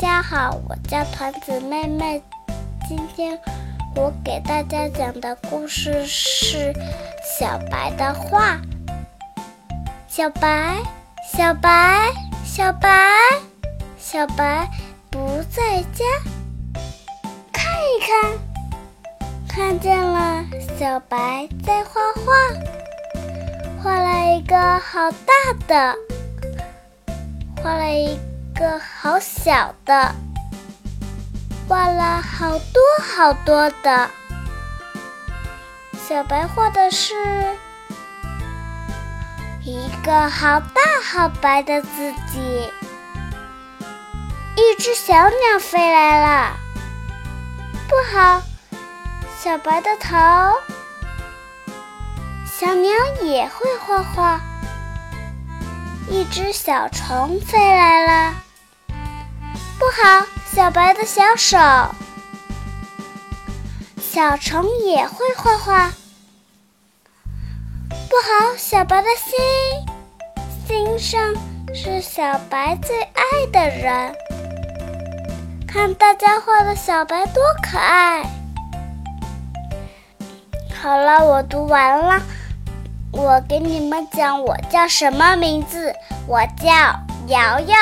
家好，我叫团子妹妹。今天我给大家讲的故事是小白的画。小白，小白，小白，小白不在家。看一看，看见了，小白在画画，画了一个好大的，画了一。个好小的，画了好多好多的。小白画的是一个好大好白的自己。一只小鸟飞来了，不好，小白的头。小鸟也会画画。一只小虫飞来了。好，小白的小手，小虫也会画画。不好，小白的心，心上是小白最爱的人。看大家画的小白多可爱！好了，我读完了。我给你们讲，我叫什么名字？我叫瑶瑶。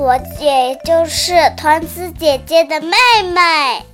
我也就是团子姐姐的妹妹。